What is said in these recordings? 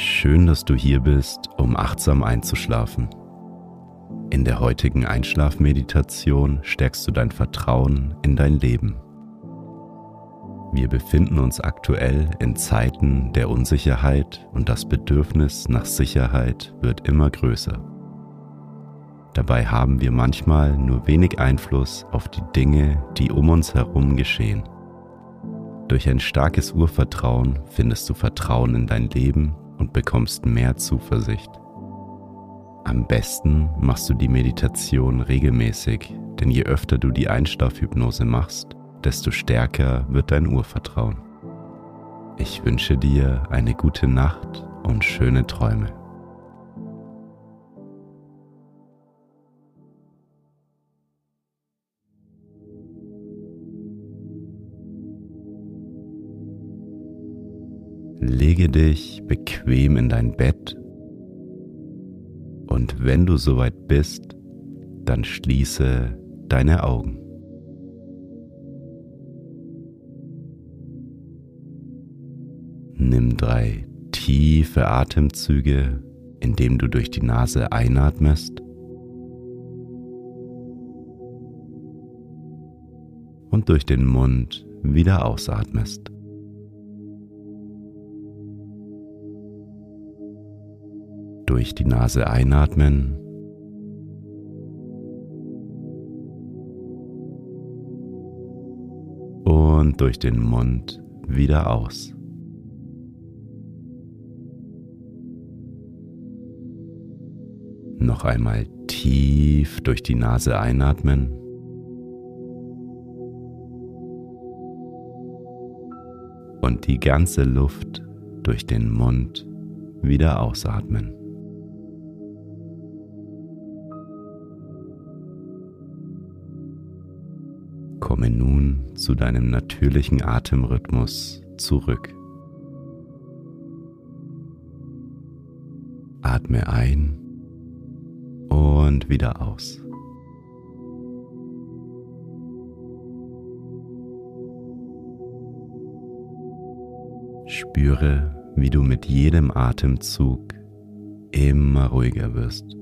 Schön, dass du hier bist, um achtsam einzuschlafen. In der heutigen Einschlafmeditation stärkst du dein Vertrauen in dein Leben. Wir befinden uns aktuell in Zeiten der Unsicherheit und das Bedürfnis nach Sicherheit wird immer größer. Dabei haben wir manchmal nur wenig Einfluss auf die Dinge, die um uns herum geschehen. Durch ein starkes Urvertrauen findest du Vertrauen in dein Leben und bekommst mehr Zuversicht. Am besten machst du die Meditation regelmäßig, denn je öfter du die Einschlafhypnose machst, desto stärker wird dein Urvertrauen. Ich wünsche dir eine gute Nacht und schöne Träume. Lege dich bequem in dein Bett und wenn du soweit bist, dann schließe deine Augen. Nimm drei tiefe Atemzüge, indem du durch die Nase einatmest und durch den Mund wieder ausatmest. Durch die Nase einatmen. Und durch den Mund wieder aus. Noch einmal tief durch die Nase einatmen. Und die ganze Luft durch den Mund wieder ausatmen. Zu deinem natürlichen Atemrhythmus zurück. Atme ein und wieder aus. Spüre, wie du mit jedem Atemzug immer ruhiger wirst.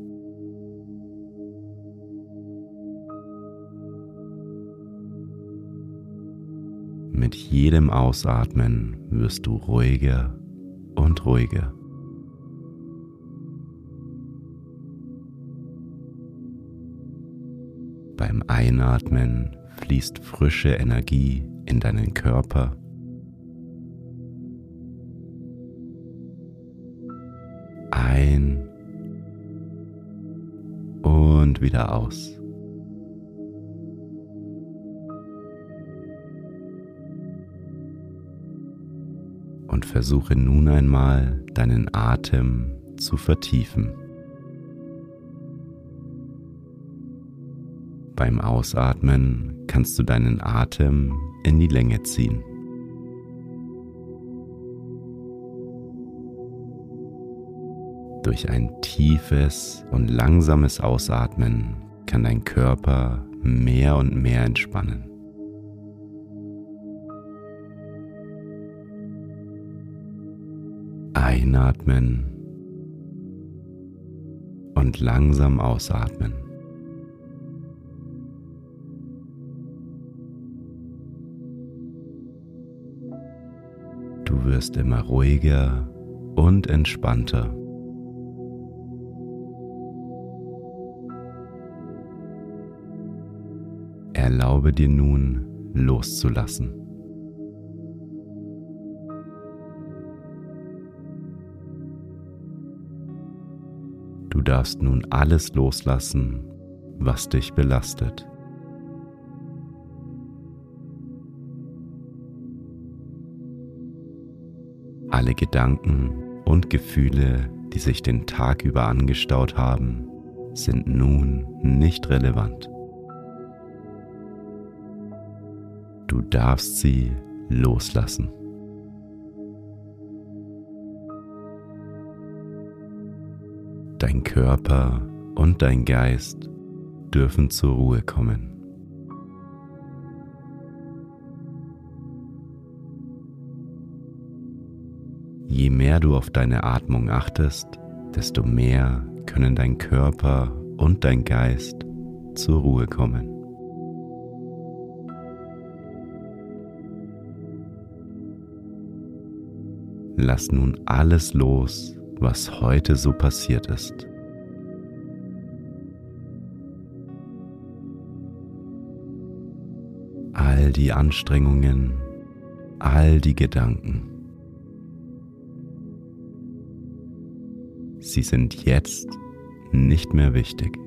Mit jedem Ausatmen wirst du ruhiger und ruhiger. Beim Einatmen fließt frische Energie in deinen Körper. Ein und wieder aus. Und versuche nun einmal deinen Atem zu vertiefen. Beim Ausatmen kannst du deinen Atem in die Länge ziehen. Durch ein tiefes und langsames Ausatmen kann dein Körper mehr und mehr entspannen. Einatmen und langsam ausatmen. Du wirst immer ruhiger und entspannter. Erlaube dir nun loszulassen. Darfst nun alles loslassen, was dich belastet. Alle Gedanken und Gefühle, die sich den Tag über angestaut haben, sind nun nicht relevant. Du darfst sie loslassen. Dein Körper und dein Geist dürfen zur Ruhe kommen. Je mehr du auf deine Atmung achtest, desto mehr können dein Körper und dein Geist zur Ruhe kommen. Lass nun alles los, was heute so passiert ist. All die Anstrengungen, all die Gedanken. Sie sind jetzt nicht mehr wichtig.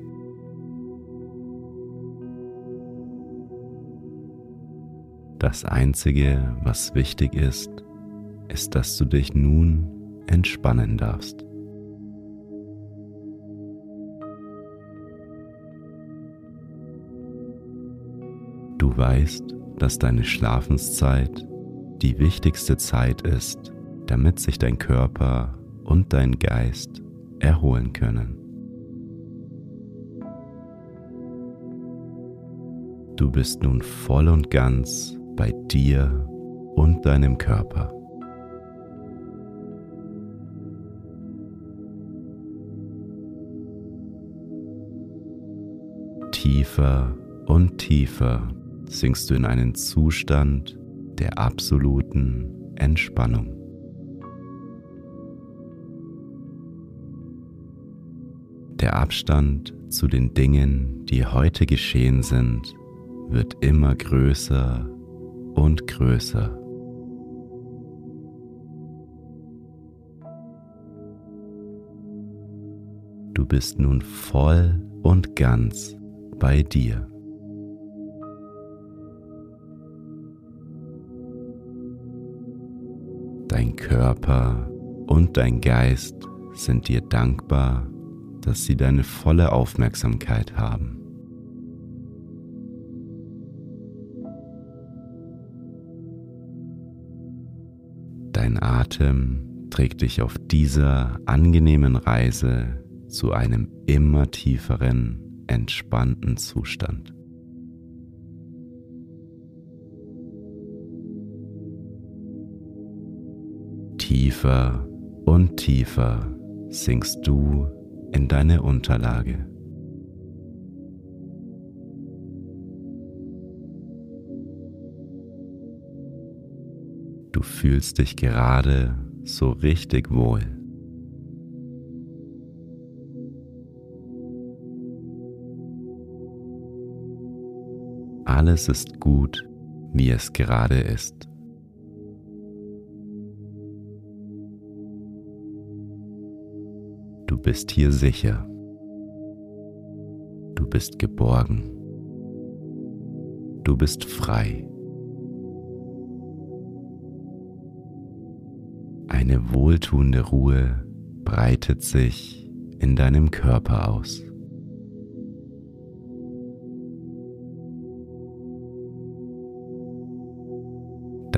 Das Einzige, was wichtig ist, ist, dass du dich nun entspannen darfst. Du weißt, dass deine Schlafenszeit die wichtigste Zeit ist, damit sich dein Körper und dein Geist erholen können. Du bist nun voll und ganz bei dir und deinem Körper. Tiefer und tiefer sinkst du in einen Zustand der absoluten Entspannung. Der Abstand zu den Dingen, die heute geschehen sind, wird immer größer und größer. Du bist nun voll und ganz bei dir. Dein Körper und dein Geist sind dir dankbar dass sie deine volle Aufmerksamkeit haben. Dein Atem trägt dich auf dieser angenehmen Reise zu einem immer tieferen, entspannten Zustand. Tiefer und tiefer sinkst du in deine Unterlage. Du fühlst dich gerade so richtig wohl. Alles ist gut, wie es gerade ist. Du bist hier sicher. Du bist geborgen. Du bist frei. Eine wohltuende Ruhe breitet sich in deinem Körper aus.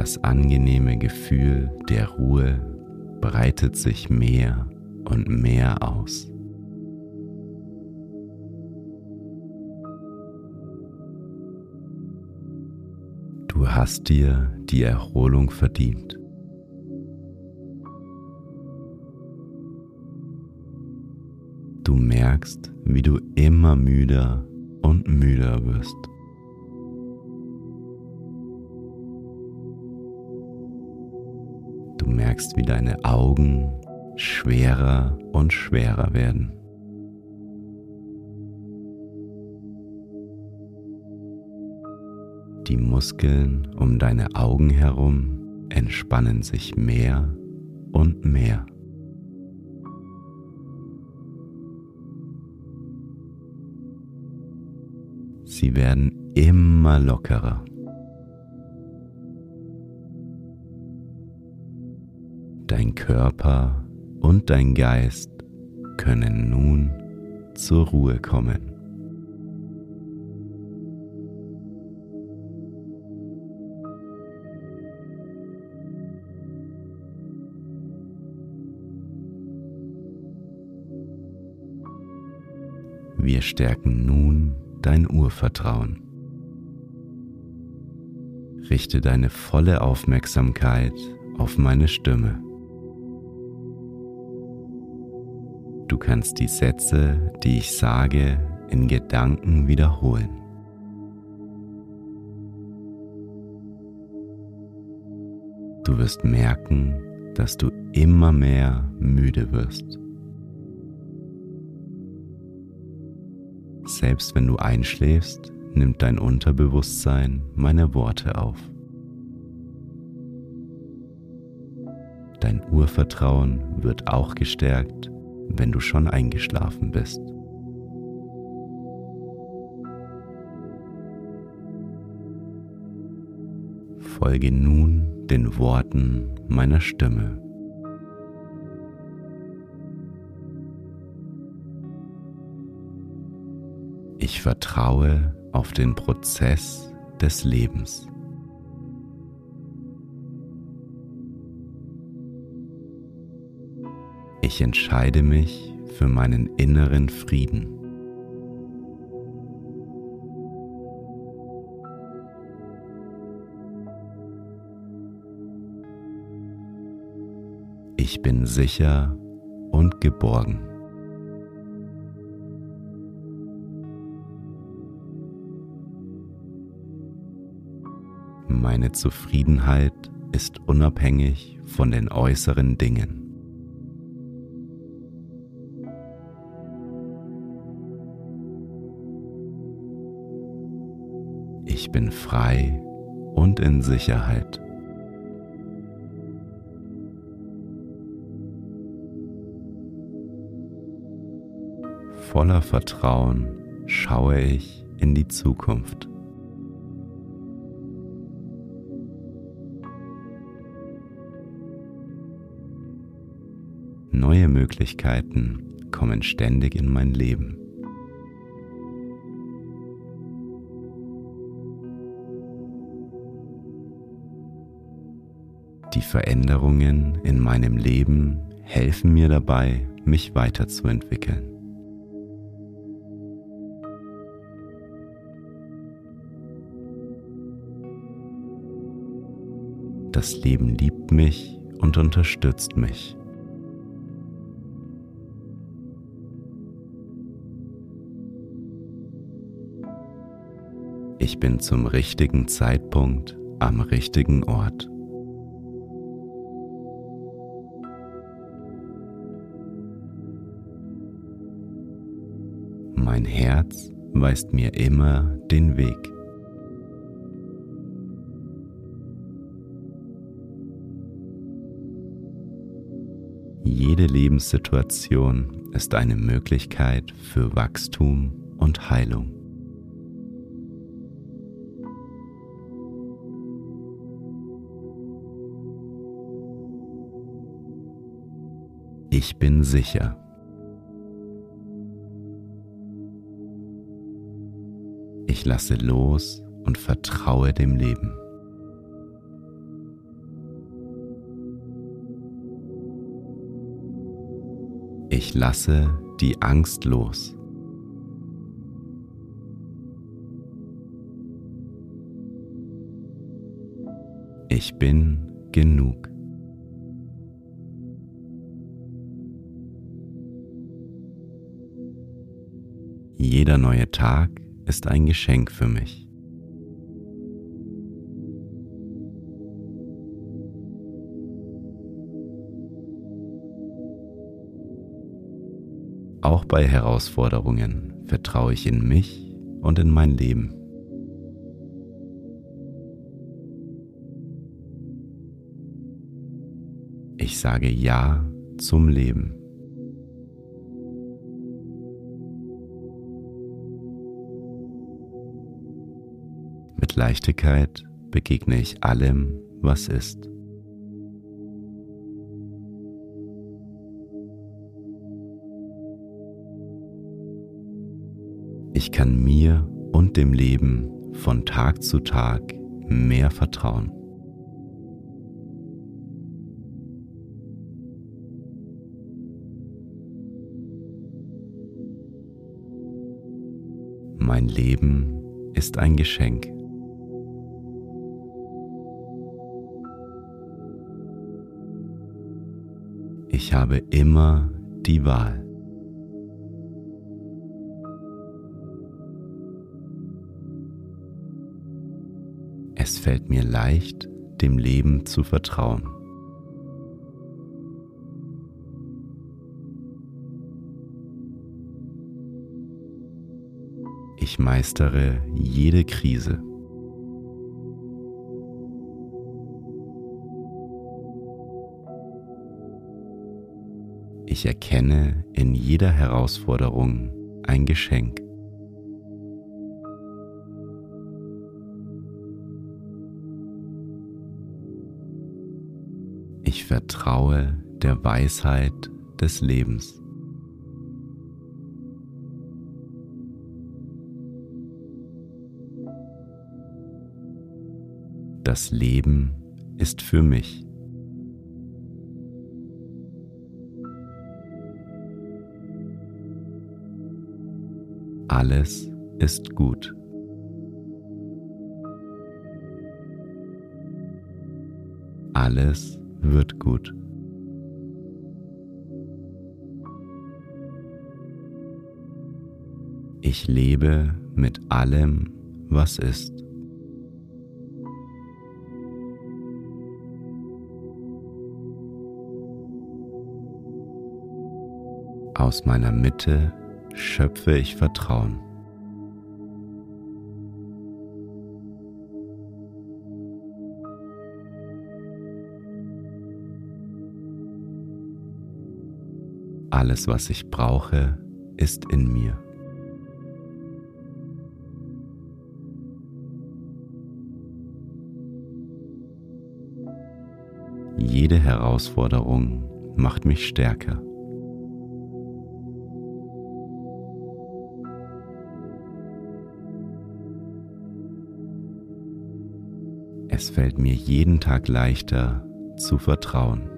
Das angenehme Gefühl der Ruhe breitet sich mehr und mehr aus. Du hast dir die Erholung verdient. Du merkst, wie du immer müder und müder wirst. Merkst, wie deine Augen schwerer und schwerer werden. Die Muskeln um deine Augen herum entspannen sich mehr und mehr. Sie werden immer lockerer. Körper und dein Geist können nun zur Ruhe kommen. Wir stärken nun dein Urvertrauen. Richte deine volle Aufmerksamkeit auf meine Stimme. Du kannst die Sätze, die ich sage, in Gedanken wiederholen. Du wirst merken, dass du immer mehr müde wirst. Selbst wenn du einschläfst, nimmt dein Unterbewusstsein meine Worte auf. Dein Urvertrauen wird auch gestärkt, wenn du schon eingeschlafen bist. Folge nun den Worten meiner Stimme. Ich vertraue auf den Prozess des Lebens. Ich entscheide mich für meinen inneren Frieden. Ich bin sicher und geborgen. Meine Zufriedenheit ist unabhängig von den äußeren Dingen. Ich bin frei und in Sicherheit. Voller Vertrauen schaue ich in die Zukunft. Neue Möglichkeiten kommen ständig in mein Leben. Veränderungen in meinem Leben helfen mir dabei, mich weiterzuentwickeln. Das Leben liebt mich und unterstützt mich. Ich bin zum richtigen Zeitpunkt am richtigen Ort. Mein Herz weist mir immer den Weg. Jede Lebenssituation ist eine Möglichkeit für Wachstum und Heilung. Ich bin sicher. Ich lasse los und vertraue dem Leben. Ich lasse die Angst los. Ich bin genug. Jeder neue Tag ist ein Geschenk für mich. Auch bei Herausforderungen vertraue ich in mich und in mein Leben. Ich sage Ja zum Leben. Leichtigkeit begegne ich allem, was ist. Ich kann mir und dem Leben von Tag zu Tag mehr vertrauen. Mein Leben ist ein Geschenk. Ich habe immer die Wahl. Es fällt mir leicht, dem Leben zu vertrauen. Ich meistere jede Krise. Ich erkenne in jeder Herausforderung ein Geschenk. Ich vertraue der Weisheit des Lebens. Das Leben ist für mich. Alles ist gut. Alles wird gut. Ich lebe mit allem, was ist. Aus meiner Mitte schöpfe ich Vertrauen. Alles, was ich brauche, ist in mir. Jede Herausforderung macht mich stärker. Es fällt mir jeden Tag leichter zu vertrauen.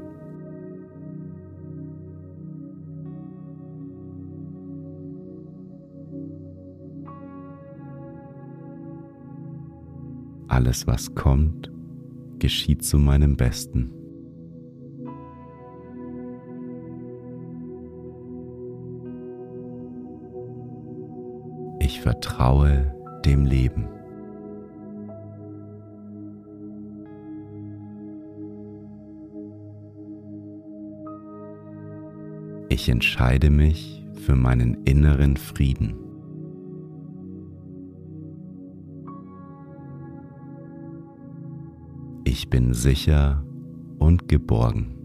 Alles, was kommt, geschieht zu meinem Besten. Ich vertraue dem Leben. Ich entscheide mich für meinen inneren Frieden. Ich bin sicher und geborgen.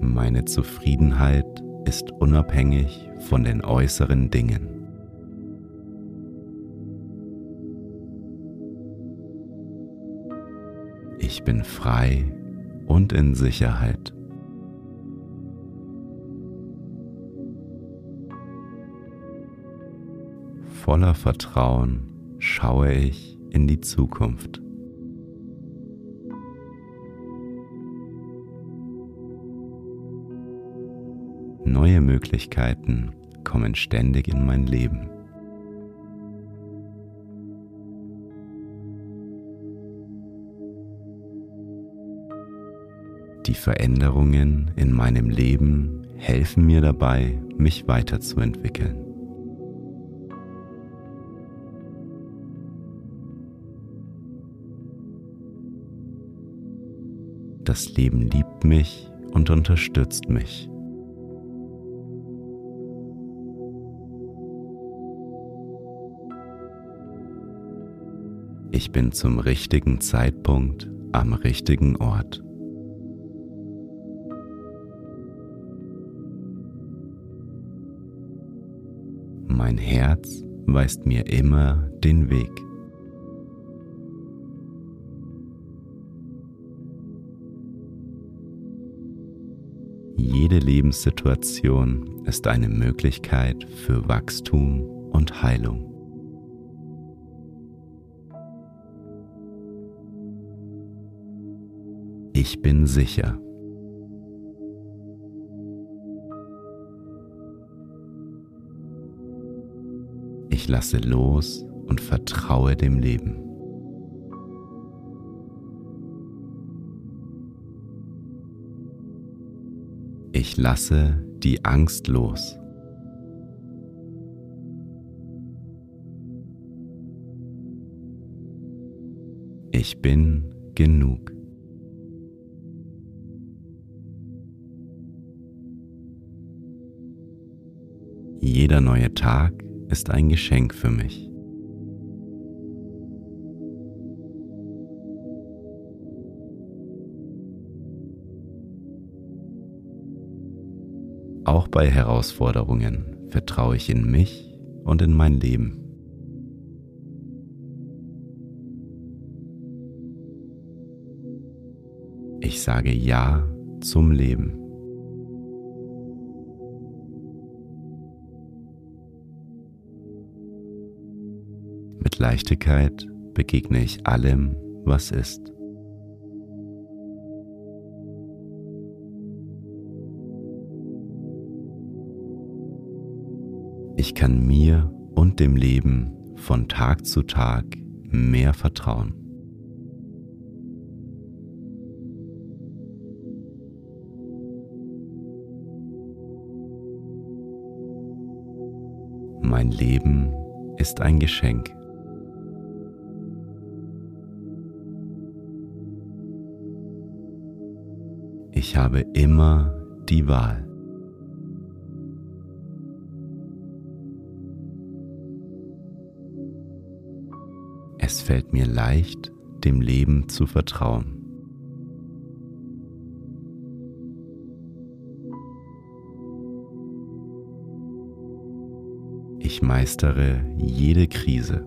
Meine Zufriedenheit ist unabhängig von den äußeren Dingen. Bin frei und in Sicherheit. Voller Vertrauen schaue ich in die Zukunft. Neue Möglichkeiten kommen ständig in mein Leben. Die Veränderungen in meinem Leben helfen mir dabei, mich weiterzuentwickeln. Das Leben liebt mich und unterstützt mich. Ich bin zum richtigen Zeitpunkt am richtigen Ort. Mein Herz weist mir immer den Weg. Jede Lebenssituation ist eine Möglichkeit für Wachstum und Heilung. Ich bin sicher. Lasse los und vertraue dem Leben. Ich lasse die Angst los. Ich bin genug. Jeder neue Tag ist ein Geschenk für mich. Auch bei Herausforderungen vertraue ich in mich und in mein Leben. Ich sage Ja zum Leben. Leichtigkeit begegne ich allem, was ist. Ich kann mir und dem Leben von Tag zu Tag mehr vertrauen. Mein Leben ist ein Geschenk. Habe immer die Wahl. Es fällt mir leicht, dem Leben zu vertrauen. Ich meistere jede Krise.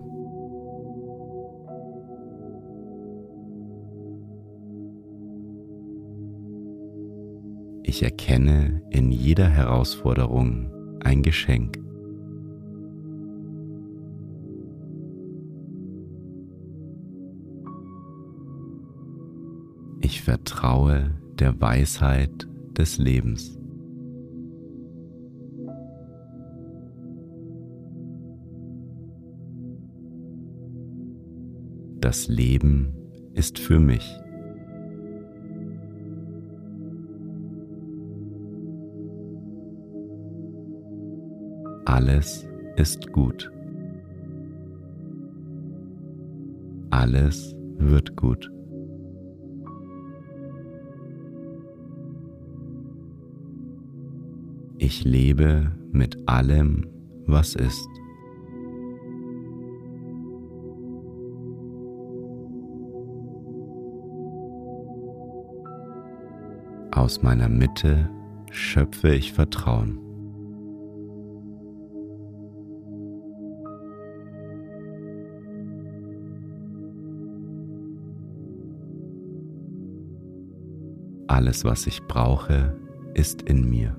Ich erkenne in jeder Herausforderung ein Geschenk. Ich vertraue der Weisheit des Lebens. Das Leben ist für mich. Alles ist gut. Alles wird gut. Ich lebe mit allem, was ist. Aus meiner Mitte schöpfe ich Vertrauen. Alles, was ich brauche, ist in mir.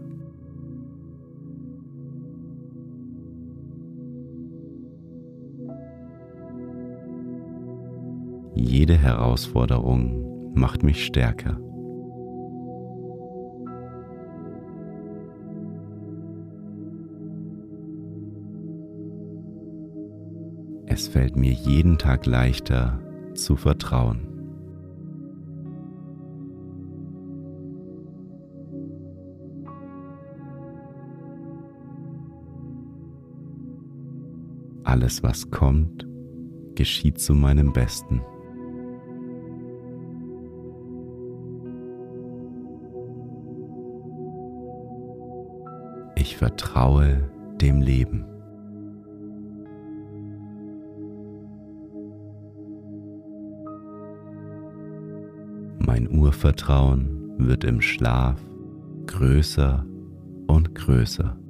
Jede Herausforderung macht mich stärker. Es fällt mir jeden Tag leichter zu vertrauen. Alles, was kommt, geschieht zu meinem Besten. Ich vertraue dem Leben. Mein Urvertrauen wird im Schlaf größer und größer.